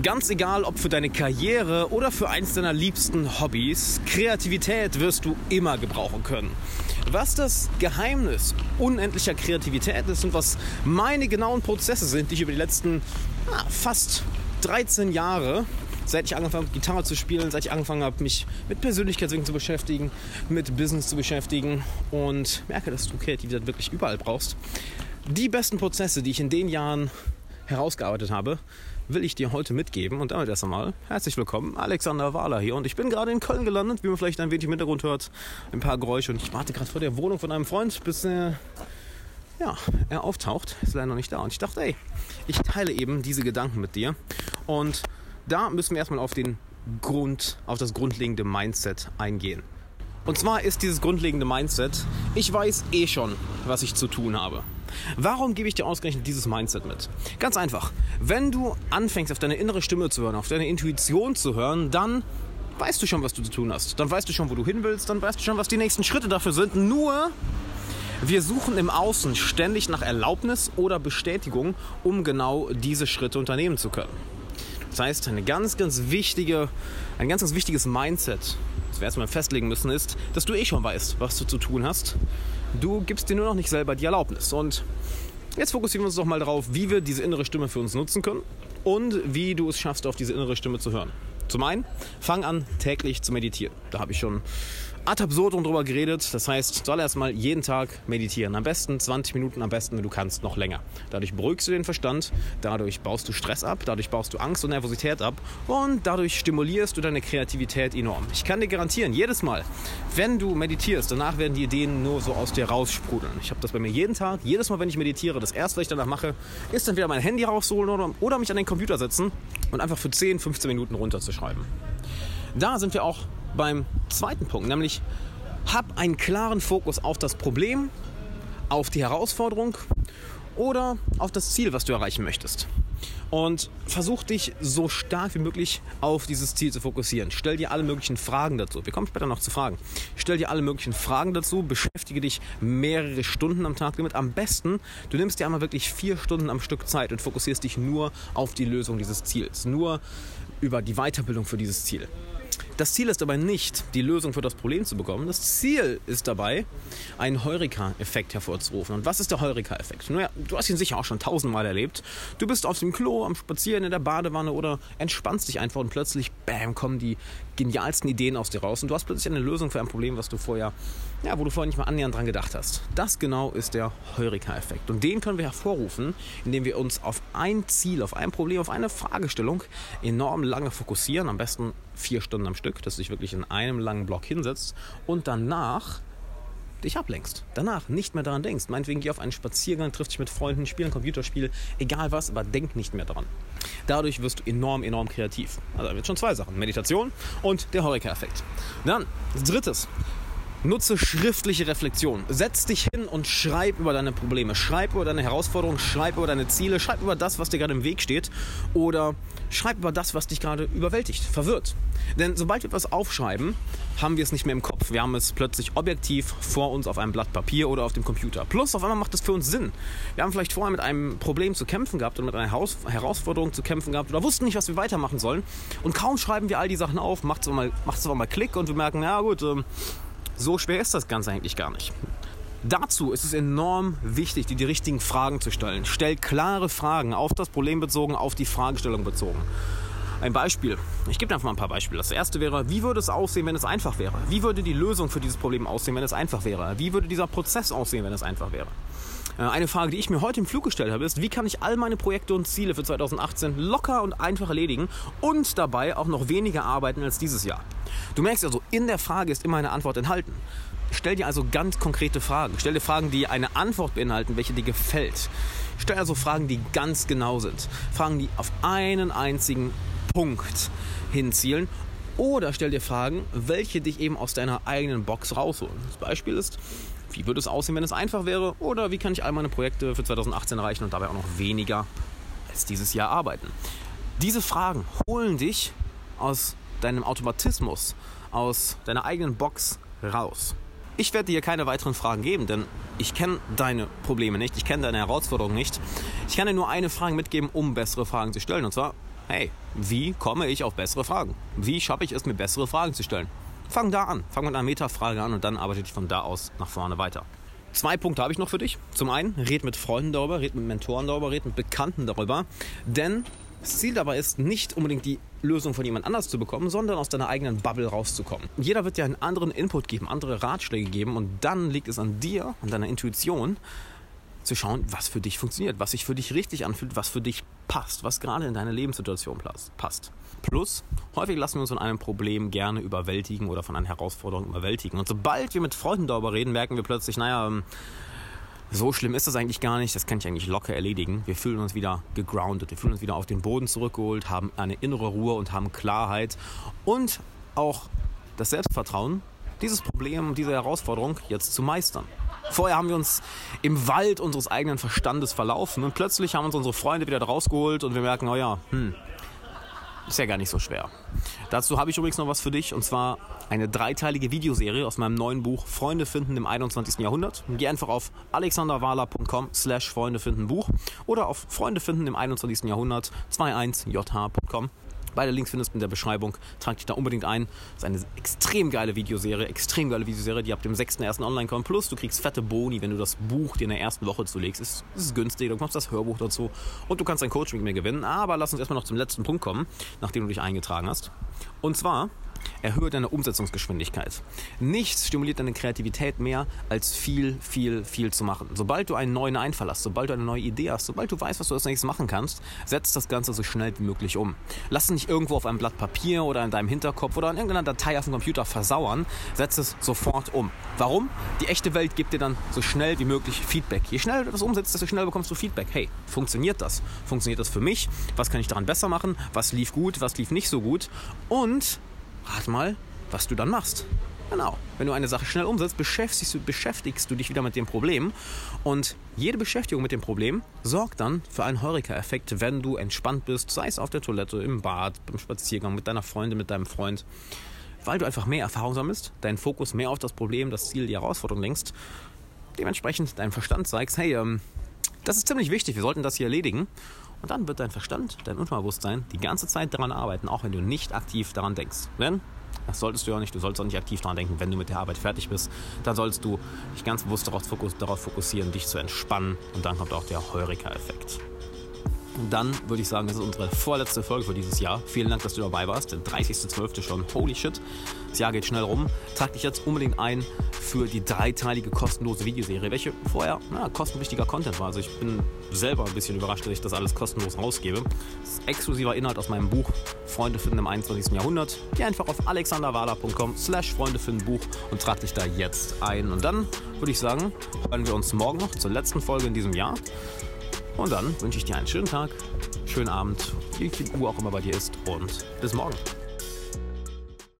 Ganz egal, ob für deine Karriere oder für eins deiner liebsten Hobbys, Kreativität wirst du immer gebrauchen können. Was das Geheimnis unendlicher Kreativität ist und was meine genauen Prozesse sind, die ich über die letzten ah, fast 13 Jahre, seit ich angefangen habe, Gitarre zu spielen, seit ich angefangen habe, mich mit Persönlichkeitsentwicklung zu beschäftigen, mit Business zu beschäftigen und merke, dass du Kreativität wirklich überall brauchst. Die besten Prozesse, die ich in den Jahren herausgearbeitet habe, will ich dir heute mitgeben. Und damit erst einmal herzlich willkommen, Alexander Wahler hier. Und ich bin gerade in Köln gelandet, wie man vielleicht ein wenig im Hintergrund hört. Ein paar Geräusche. Und ich warte gerade vor der Wohnung von einem Freund, bis er, ja, er auftaucht. Ist leider noch nicht da. Und ich dachte, ey, ich teile eben diese Gedanken mit dir. Und da müssen wir erstmal auf den Grund, auf das grundlegende Mindset eingehen. Und zwar ist dieses grundlegende Mindset, ich weiß eh schon, was ich zu tun habe. Warum gebe ich dir ausgerechnet dieses Mindset mit? Ganz einfach. Wenn du anfängst, auf deine innere Stimme zu hören, auf deine Intuition zu hören, dann weißt du schon, was du zu tun hast. Dann weißt du schon, wo du hin willst, dann weißt du schon, was die nächsten Schritte dafür sind. Nur, wir suchen im Außen ständig nach Erlaubnis oder Bestätigung, um genau diese Schritte unternehmen zu können. Das heißt, eine ganz, ganz wichtige, ein ganz, ganz wichtiges Mindset, das wir erstmal festlegen müssen, ist, dass du eh schon weißt, was du zu tun hast. Du gibst dir nur noch nicht selber die Erlaubnis. Und jetzt fokussieren wir uns doch mal darauf, wie wir diese innere Stimme für uns nutzen können und wie du es schaffst, auf diese innere Stimme zu hören. Zum einen, fang an, täglich zu meditieren. Da habe ich schon ad absurdum drüber geredet. Das heißt, soll erstmal jeden Tag meditieren. Am besten 20 Minuten, am besten, wenn du kannst, noch länger. Dadurch beruhigst du den Verstand, dadurch baust du Stress ab, dadurch baust du Angst und Nervosität ab und dadurch stimulierst du deine Kreativität enorm. Ich kann dir garantieren, jedes Mal, wenn du meditierst, danach werden die Ideen nur so aus dir raussprudeln. Ich habe das bei mir jeden Tag, jedes Mal, wenn ich meditiere, das erste, was ich danach mache, ist dann wieder mein Handy rausholen oder, oder mich an den Computer setzen und einfach für 10, 15 Minuten runterzuschreiben. Da sind wir auch beim zweiten Punkt, nämlich hab einen klaren Fokus auf das Problem, auf die Herausforderung oder auf das Ziel, was du erreichen möchtest. Und versuch dich so stark wie möglich auf dieses Ziel zu fokussieren. Stell dir alle möglichen Fragen dazu. Wir kommen später noch zu Fragen. Stell dir alle möglichen Fragen dazu. Beschäftige dich mehrere Stunden am Tag damit. Am besten, du nimmst dir einmal wirklich vier Stunden am Stück Zeit und fokussierst dich nur auf die Lösung dieses Ziels. Nur über die Weiterbildung für dieses Ziel. Das Ziel ist dabei nicht, die Lösung für das Problem zu bekommen. Das Ziel ist dabei, einen Heureka-Effekt hervorzurufen. Und was ist der Heureka-Effekt? Naja, du hast ihn sicher auch schon tausendmal erlebt. Du bist auf dem Klo, am Spazieren in der Badewanne oder entspannst dich einfach und plötzlich, bam, kommen die genialsten Ideen aus dir raus und du hast plötzlich eine Lösung für ein Problem, was du vorher, ja, wo du vorher nicht mal annähernd dran gedacht hast. Das genau ist der Heureka-Effekt. Und den können wir hervorrufen, indem wir uns auf ein Ziel, auf ein Problem, auf eine Fragestellung enorm lange fokussieren. Am besten vier Stunden am Stück, dass du dich wirklich in einem langen Block hinsetzt und danach dich ablenkst. Danach nicht mehr daran denkst. Meinetwegen geh auf einen Spaziergang, triff dich mit Freunden, spiel ein Computerspiel, egal was, aber denk nicht mehr daran. Dadurch wirst du enorm, enorm kreativ. Also jetzt schon zwei Sachen. Meditation und der Horeca-Effekt. Dann, drittes. Nutze schriftliche Reflexion. Setz dich hin und schreib über deine Probleme. Schreib über deine Herausforderungen, schreib über deine Ziele, schreib über das, was dir gerade im Weg steht oder schreib über das, was dich gerade überwältigt, verwirrt. Denn sobald wir etwas aufschreiben, haben wir es nicht mehr im Kopf. Wir haben es plötzlich objektiv vor uns auf einem Blatt Papier oder auf dem Computer. Plus auf einmal macht es für uns Sinn. Wir haben vielleicht vorher mit einem Problem zu kämpfen gehabt oder mit einer Herausforderung zu kämpfen gehabt oder wussten nicht, was wir weitermachen sollen. Und kaum schreiben wir all die Sachen auf, macht es auf einmal Klick und wir merken, ja gut, ähm, so schwer ist das Ganze eigentlich gar nicht. Dazu ist es enorm wichtig, dir die richtigen Fragen zu stellen. Stell klare Fragen auf das Problem bezogen, auf die Fragestellung bezogen. Ein Beispiel. Ich gebe einfach mal ein paar Beispiele. Das erste wäre, wie würde es aussehen, wenn es einfach wäre? Wie würde die Lösung für dieses Problem aussehen, wenn es einfach wäre? Wie würde dieser Prozess aussehen, wenn es einfach wäre? Äh, eine Frage, die ich mir heute im Flug gestellt habe, ist, wie kann ich all meine Projekte und Ziele für 2018 locker und einfach erledigen und dabei auch noch weniger arbeiten als dieses Jahr? Du merkst also, in der Frage ist immer eine Antwort enthalten. Stell dir also ganz konkrete Fragen. Stell dir Fragen, die eine Antwort beinhalten, welche dir gefällt. Stell also Fragen, die ganz genau sind. Fragen, die auf einen einzigen Punkt hinzielen. Oder stell dir Fragen, welche dich eben aus deiner eigenen Box rausholen. Das Beispiel ist, wie würde es aussehen, wenn es einfach wäre? Oder wie kann ich all meine Projekte für 2018 erreichen und dabei auch noch weniger als dieses Jahr arbeiten? Diese Fragen holen dich aus deinem Automatismus, aus deiner eigenen Box raus. Ich werde dir keine weiteren Fragen geben, denn ich kenne deine Probleme nicht, ich kenne deine Herausforderungen nicht. Ich kann dir nur eine Frage mitgeben, um bessere Fragen zu stellen. Und zwar, hey, wie komme ich auf bessere Fragen? Wie schaffe ich es, mir bessere Fragen zu stellen? Fang da an. Fang mit einer Metafrage an und dann arbeite ich von da aus nach vorne weiter. Zwei Punkte habe ich noch für dich. Zum einen, red mit Freunden darüber, red mit Mentoren darüber, red mit Bekannten darüber. Denn das Ziel dabei ist nicht unbedingt die Lösung von jemand anders zu bekommen, sondern aus deiner eigenen Bubble rauszukommen. Jeder wird dir einen anderen Input geben, andere Ratschläge geben und dann liegt es an dir, an deiner Intuition, zu schauen, was für dich funktioniert, was sich für dich richtig anfühlt, was für dich passt, was gerade in deine Lebenssituation passt. Plus, häufig lassen wir uns von einem Problem gerne überwältigen oder von einer Herausforderung überwältigen. Und sobald wir mit Freunden darüber reden, merken wir plötzlich, naja, ähm, so schlimm ist das eigentlich gar nicht, das kann ich eigentlich locker erledigen. Wir fühlen uns wieder gegroundet, wir fühlen uns wieder auf den Boden zurückgeholt, haben eine innere Ruhe und haben Klarheit und auch das Selbstvertrauen, dieses Problem, diese Herausforderung jetzt zu meistern. Vorher haben wir uns im Wald unseres eigenen Verstandes verlaufen und plötzlich haben uns unsere Freunde wieder rausgeholt und wir merken, oh ja, hm, ist ja gar nicht so schwer. Dazu habe ich übrigens noch was für dich und zwar eine dreiteilige Videoserie aus meinem neuen Buch Freunde finden im 21. Jahrhundert. Geh einfach auf alexanderwala.com slash Freunde finden Buch oder auf Freunde finden im 21. Jahrhundert 21jh.com. Beide Links findest du in der Beschreibung. Trag dich da unbedingt ein. Das ist eine extrem geile Videoserie, extrem geile Videoserie, die ab dem 6.1. online kommt. Plus du kriegst fette Boni, wenn du das Buch dir in der ersten Woche zulegst. Es ist günstig, du bekommst das Hörbuch dazu und du kannst ein Coaching mit mir gewinnen. Aber lass uns erstmal noch zum letzten Punkt kommen, nachdem du dich eingetragen hast. Und zwar Erhöhe deine Umsetzungsgeschwindigkeit. Nichts stimuliert deine Kreativität mehr, als viel, viel, viel zu machen. Sobald du einen neuen Einfall hast, sobald du eine neue Idee hast, sobald du weißt, was du als nächstes machen kannst, setz das Ganze so schnell wie möglich um. Lass es nicht irgendwo auf einem Blatt Papier oder in deinem Hinterkopf oder in irgendeiner Datei auf dem Computer versauern. Setz es sofort um. Warum? Die echte Welt gibt dir dann so schnell wie möglich Feedback. Je schneller du das umsetzt, desto schneller bekommst du Feedback. Hey, funktioniert das? Funktioniert das für mich? Was kann ich daran besser machen? Was lief gut? Was lief nicht so gut? Und Rat mal, was du dann machst. Genau. Wenn du eine Sache schnell umsetzt, beschäftigst du, beschäftigst du dich wieder mit dem Problem. Und jede Beschäftigung mit dem Problem sorgt dann für einen Heureka-Effekt, wenn du entspannt bist, sei es auf der Toilette, im Bad, beim Spaziergang, mit deiner Freundin, mit deinem Freund. Weil du einfach mehr Erfahrung sammelst, deinen Fokus mehr auf das Problem, das Ziel, die Herausforderung lenkst, dementsprechend deinem Verstand zeigst, hey, ähm, das ist ziemlich wichtig, wir sollten das hier erledigen. Und dann wird dein Verstand, dein Unterbewusstsein die ganze Zeit daran arbeiten, auch wenn du nicht aktiv daran denkst. Denn das solltest du ja nicht. Du solltest auch nicht aktiv daran denken, wenn du mit der Arbeit fertig bist. Dann solltest du dich ganz bewusst darauf, fokussieren, dich zu entspannen. Und dann kommt auch der Heureka-Effekt. Dann würde ich sagen, das ist unsere vorletzte Folge für dieses Jahr. Vielen Dank, dass du dabei warst. Der 30.12. schon. Holy shit. Das Jahr geht schnell rum. Trag dich jetzt unbedingt ein für die dreiteilige kostenlose Videoserie, welche vorher na, kostenwichtiger Content war. Also ich bin selber ein bisschen überrascht, dass ich das alles kostenlos rausgebe. Das ist exklusiver Inhalt aus meinem Buch Freunde finden im 21. Jahrhundert. Geh einfach auf alexanderwala.com slash Freunde finden Buch und trag dich da jetzt ein. Und dann würde ich sagen, hören wir uns morgen noch zur letzten Folge in diesem Jahr. Und dann wünsche ich dir einen schönen Tag, schönen Abend, wie viel Uhr auch immer bei dir ist und bis morgen.